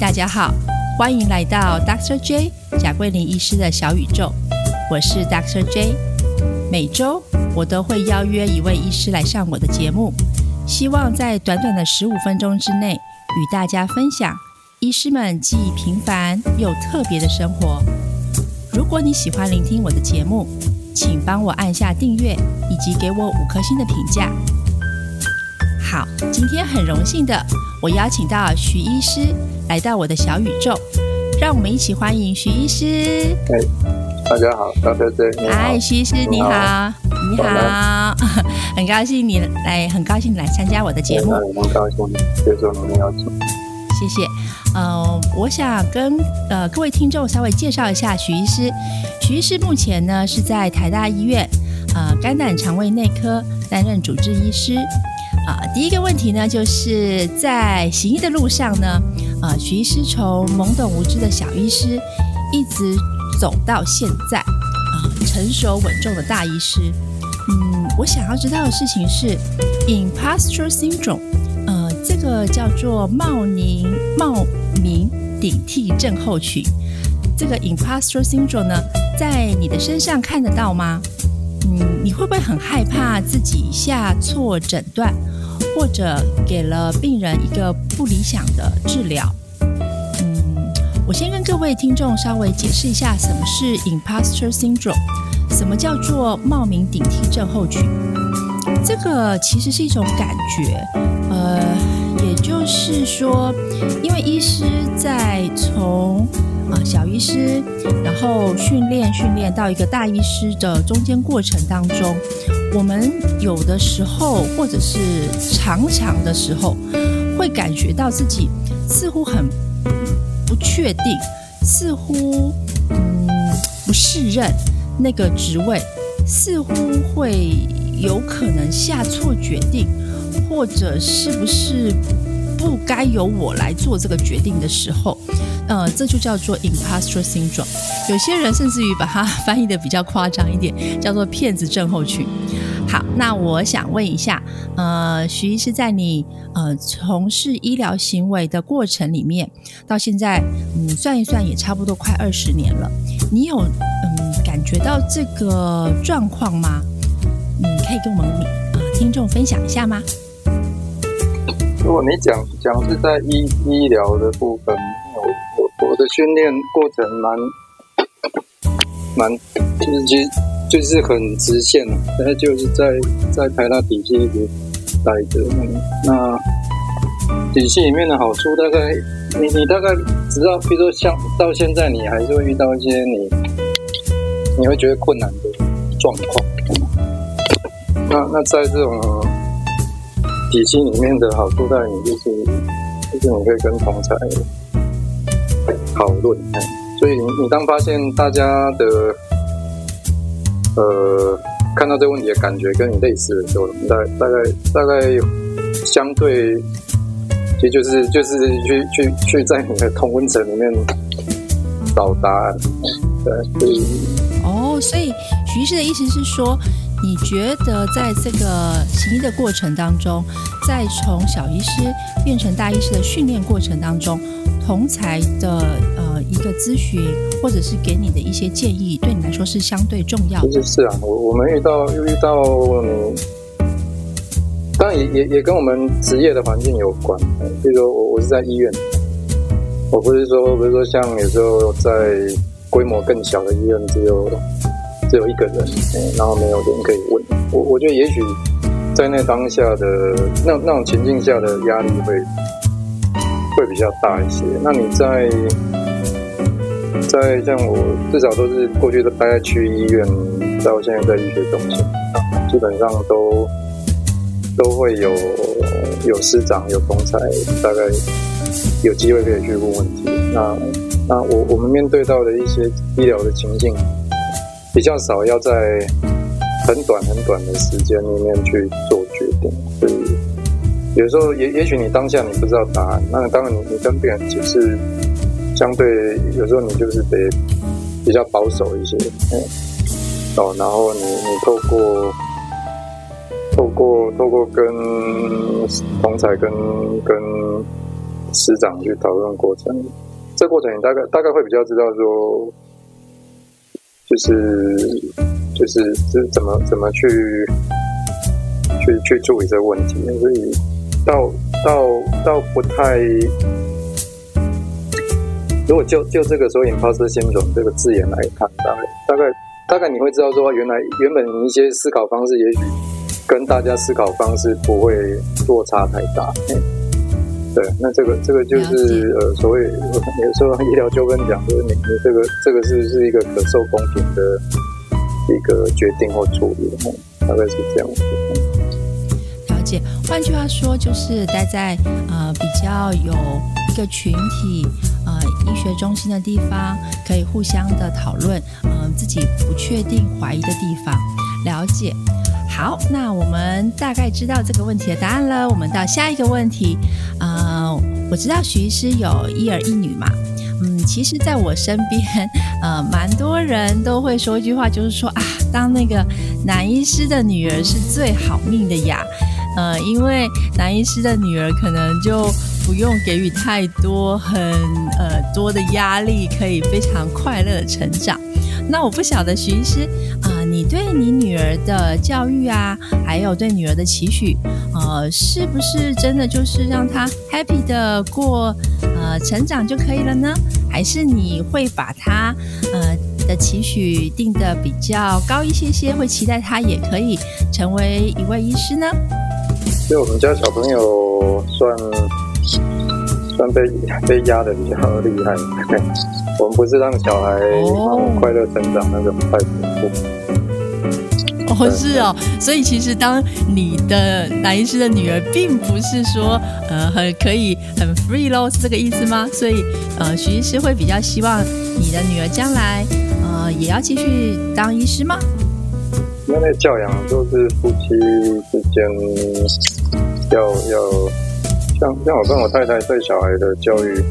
大家好，欢迎来到 Dr. J 贾桂林医师的小宇宙，我是 Dr. J。每周我都会邀约一位医师来上我的节目，希望在短短的十五分钟之内与大家分享医师们既平凡又特别的生活。如果你喜欢聆听我的节目，请帮我按下订阅以及给我五颗星的评价。好，今天很荣幸的，我邀请到徐医师来到我的小宇宙，让我们一起欢迎徐医师。哎，大家好，大家好，嗨，徐医师你好，你好，很高兴你来，很高兴来参加我的节目。很高兴接受你的邀请，谢谢。呃，我想跟呃各位听众稍微介绍一下徐医师。徐医师目前呢是在台大医院呃肝胆肠胃内科担任主治医师。啊，第一个问题呢，就是在行医的路上呢，啊，徐医师从懵懂无知的小医师，一直走到现在，啊，成熟稳重的大医师。嗯，我想要知道的事情是，imposter syndrome，呃，这个叫做冒名冒名顶替症候群。这个 imposter syndrome 呢，在你的身上看得到吗？嗯，你会不会很害怕自己下错诊断？或者给了病人一个不理想的治疗。嗯，我先跟各位听众稍微解释一下什么是 imposter syndrome，什么叫做冒名顶替症候群。这个其实是一种感觉，呃，就是说，因为医师在从啊小医师，然后训练训练到一个大医师的中间过程当中。我们有的时候，或者是常常的时候，会感觉到自己似乎很不确定，似乎嗯不适任那个职位，似乎会有可能下错决定，或者是不是不该由我来做这个决定的时候，呃，这就叫做 imposter syndrome。有些人甚至于把它翻译的比较夸张一点，叫做骗子症候群。好，那我想问一下，呃，徐医师，在你呃从事医疗行为的过程里面，到现在，嗯，算一算也差不多快二十年了，你有嗯感觉到这个状况吗？你可以跟我们呃听众分享一下吗？如果你讲讲是在医医疗的部分，我我我的训练过程蛮蛮就是其实。就是很直线了，但是就是在在台大体系一直待着。那体系里面的好处，大概你你大概知道，比如说像到现在，你还是会遇到一些你你会觉得困难的状况。那那在这种体系里面的好处在于，就是就是你可以跟同才讨论。所以你当发现大家的。呃，看到这个问题的感觉跟你类似的时候，大大概大概相对，其实就是就是去去去在你的同温层里面找答案，对，所以哦，所以徐医师的意思是说，你觉得在这个行医的过程当中，在从小医师变成大医师的训练过程当中。同才的呃一个咨询，或者是给你的一些建议，对你来说是相对重要。其实是啊，我我们遇到又遇到你，当然也也也跟我们职业的环境有关。比如说我我是在医院，我不是说比如说像有时候在规模更小的医院，只有只有一个人，然后没有人可以问。我我觉得也许在那当下的那那种情境下的压力会。会比较大一些。那你在在像我至少都是过去都待在区医院，到现在在医学中心，基本上都都会有有师长有同才，大概有机会可以去问问题。那那我我们面对到的一些医疗的情境，比较少要在很短很短的时间里面去做决定，所以。有时候，也也许你当下你不知道答案，那当然你你跟别人解释，相对有时候你就是得比较保守一些，嗯，哦，然后你你透过透过透过跟同才跟跟师长去讨论过程。这过程你大概大概会比较知道说，就是就是是怎么怎么去去去处理这个问题，所以到到到不太，如果就就这个 “soy postion” 这个字眼来看，大概大概大概你会知道说，原来原本一些思考方式，也许跟大家思考方式不会落差太大。对，那这个这个就是呃，所谓 有时候医疗纠纷讲，就是你你这个这个是不是一个可受公平的一个决定或处理？大概是这样子。了解，换句话说，就是待在呃比较有一个群体呃医学中心的地方，可以互相的讨论，嗯，自己不确定怀疑的地方，了解。好，那我们大概知道这个问题的答案了。我们到下一个问题，呃，我知道徐医师有一儿一女嘛，嗯，其实在我身边，呃，蛮多人都会说一句话，就是说啊，当那个男医师的女儿是最好命的呀，呃，因为男医师的女儿可能就不用给予太多很呃多的压力，可以非常快乐的成长。那我不晓得徐医师啊，你对你女儿的教育啊，还有对女儿的期许，呃，是不是真的就是让她 happy 的过呃成长就可以了呢？还是你会把她呃的期许定的比较高一些些，会期待她也可以成为一位医师呢？所以我们家小朋友算算被被压的比较厉害。我们不是让小孩快乐成长那种快乐。哦，是哦，所以其实当你的男医师的女儿，并不是说呃很可以很 free 咯，是这个意思吗？所以呃，徐医师会比较希望你的女儿将来呃也要继续当医师吗？因为教养就是夫妻之间要要像像我跟我太太对小孩的教育。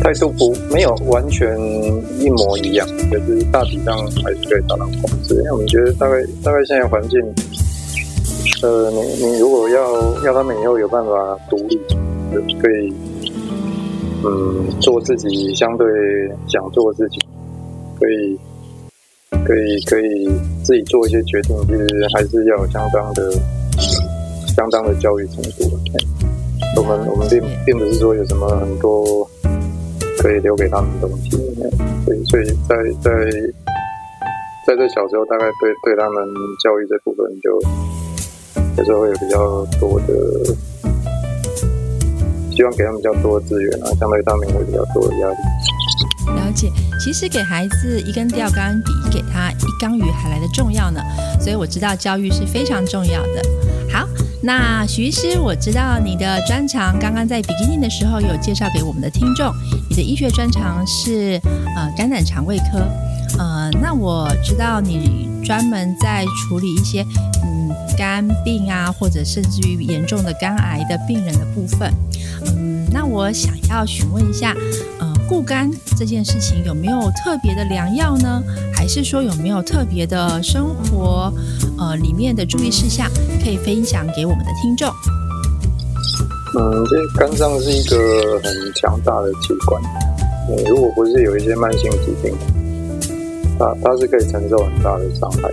态度不没有完全一模一样，就是大体上还是可以达到控制。因为我们觉得大概大概现在环境，呃，你你如果要要他们以后有办法独立，就可以嗯做自己相对想做的事情，可以可以可以自己做一些决定，其实还是要有相当的相当的教育程度。我们我们并并不是说有什么很多。可以留给他们东西，所以所以在在在这小时候，大概对对他们教育这部分，就有时候会有比较多的希望给他们比较多的资源啊，相对他们会比较多的压力。了解，其实给孩子一根钓竿，比给他一缸鱼还来的重要呢。所以我知道教育是非常重要的。那徐医师，我知道你的专长刚刚在 beginning 的时候有介绍给我们的听众，你的医学专长是呃肝胆肠胃科，呃，那我知道你专门在处理一些嗯肝病啊，或者甚至于严重的肝癌的病人的部分，嗯，那我想要询问一下，固肝这件事情有没有特别的良药呢？还是说有没有特别的生活？呃，里面的注意事项可以分享给我们的听众。嗯，这肝脏是一个很强大的器官。嗯，如果不是有一些慢性疾病，它它是可以承受很大的伤害。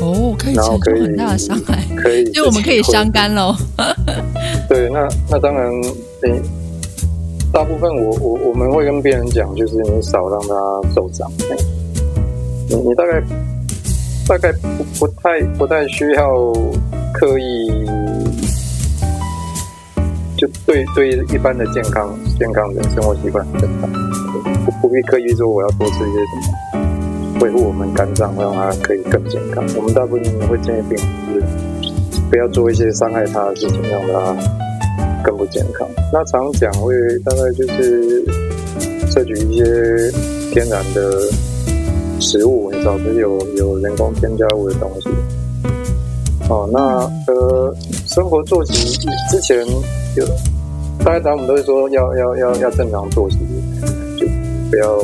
哦，可以承受很大的伤害，可以，就我们可以伤肝喽。对，那那当然，你大部分我我我们会跟病人讲，就是你少让他受伤。你你大概。大概不不太不太需要刻意，就对对一般的健康健康的生活习惯很正，不不必刻意说我要多吃一些什么，维护我们肝脏，让它可以更健康。我们大部分会建议病人是不要做一些伤害他的事情，让他更不健康。那常讲会大概就是摄取一些天然的。食物，你少吃有有人工添加物的东西。哦，那呃，生活作息之前有，大家我们都会说要要要要正常作息，就不要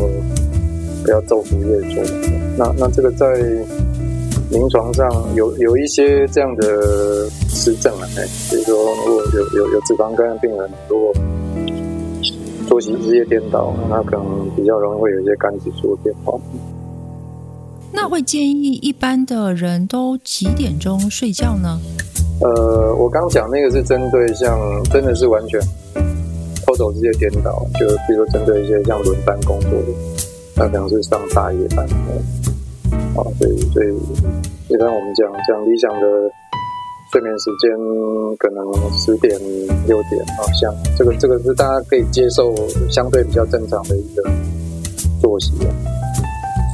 不要昼伏夜出。那那这个在临床上有有一些这样的实证啊，哎，比如说如果有有有脂肪肝的病人，如果作息日夜颠倒，那可能比较容易会有一些肝指数的变化。那会建议一般的人都几点钟睡觉呢？呃，我刚讲那个是针对像真的是完全偷走日夜颠倒，就比如说针对一些像轮班工作的，那可能是上大夜班的。啊，所以所以一般我们讲讲理想的睡眠时间，可能十点六点好，像这个这个是大家可以接受相对比较正常的一个作息。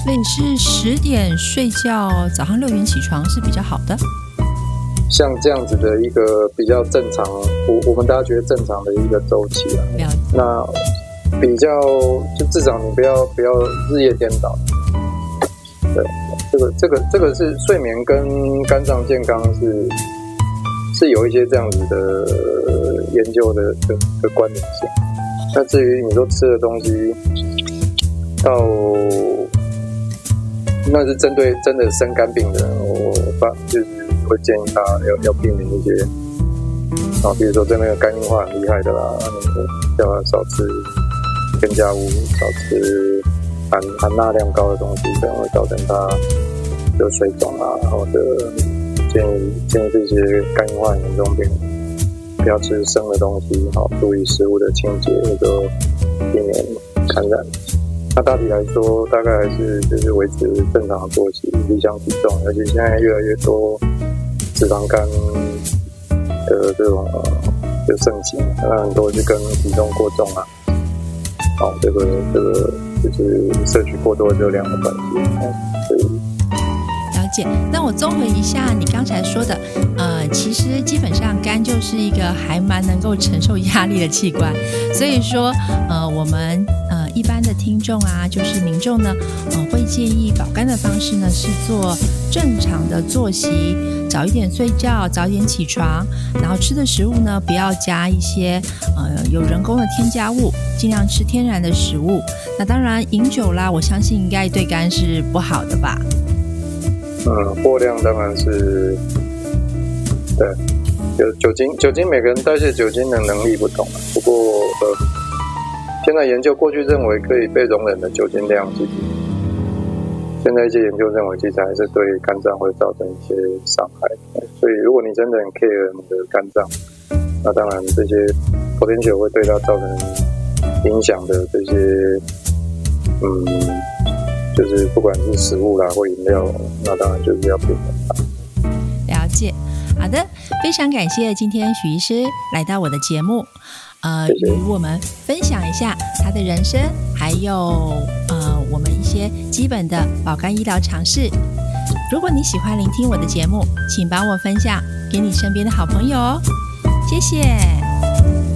所以是十点睡觉，早上六点起床是比较好的。像这样子的一个比较正常，我我们大家觉得正常的一个周期啊。那比较就至少你不要不要日夜颠倒。对，这个这个这个是睡眠跟肝脏健康是是有一些这样子的研究的的的关联性。那至于你说吃的东西到。那是针对真的生肝病的人，我发就是会建议他要要避免一些啊，比如说对那个肝硬化很厉害的啦，叫他少吃添加物，少吃含含钠量高的东西，可能会造成他有水肿啊，或者建议建议这些肝硬化严重病人不要吃生的东西，好注意食物的清洁，那个避免感染。那大体来说，大概还是就是维持正常的作息、理想体重，而且现在越来越多脂肪肝的这种就盛行，那很多是跟体重过重啊，哦，这个这个就是摄取过多热量的关系，所以那我综合一下你刚才说的，呃，其实基本上肝就是一个还蛮能够承受压力的器官，所以说，呃，我们呃。一般的听众啊，就是民众呢，呃，会建议保肝的方式呢是做正常的作息，早一点睡觉，早点起床，然后吃的食物呢不要加一些呃有人工的添加物，尽量吃天然的食物。那当然饮酒啦，我相信应该对肝是不好的吧？嗯，过量当然是对，酒酒精酒精每个人代谢酒精的能力不同，不过呃。现在研究过去认为可以被容忍的酒精量，其实现在一些研究认为，其实还是对肝脏会造成一些伤害。所以，如果你真的很 care 你的肝脏，那当然这些 potential 会对它造成影响的这些，嗯，就是不管是食物啦或饮料，那当然就是要避免它。了解，好的，非常感谢今天许医师来到我的节目。呃，与我们分享一下他的人生，还有呃，我们一些基本的保肝医疗常识。如果你喜欢聆听我的节目，请帮我分享给你身边的好朋友哦，谢谢。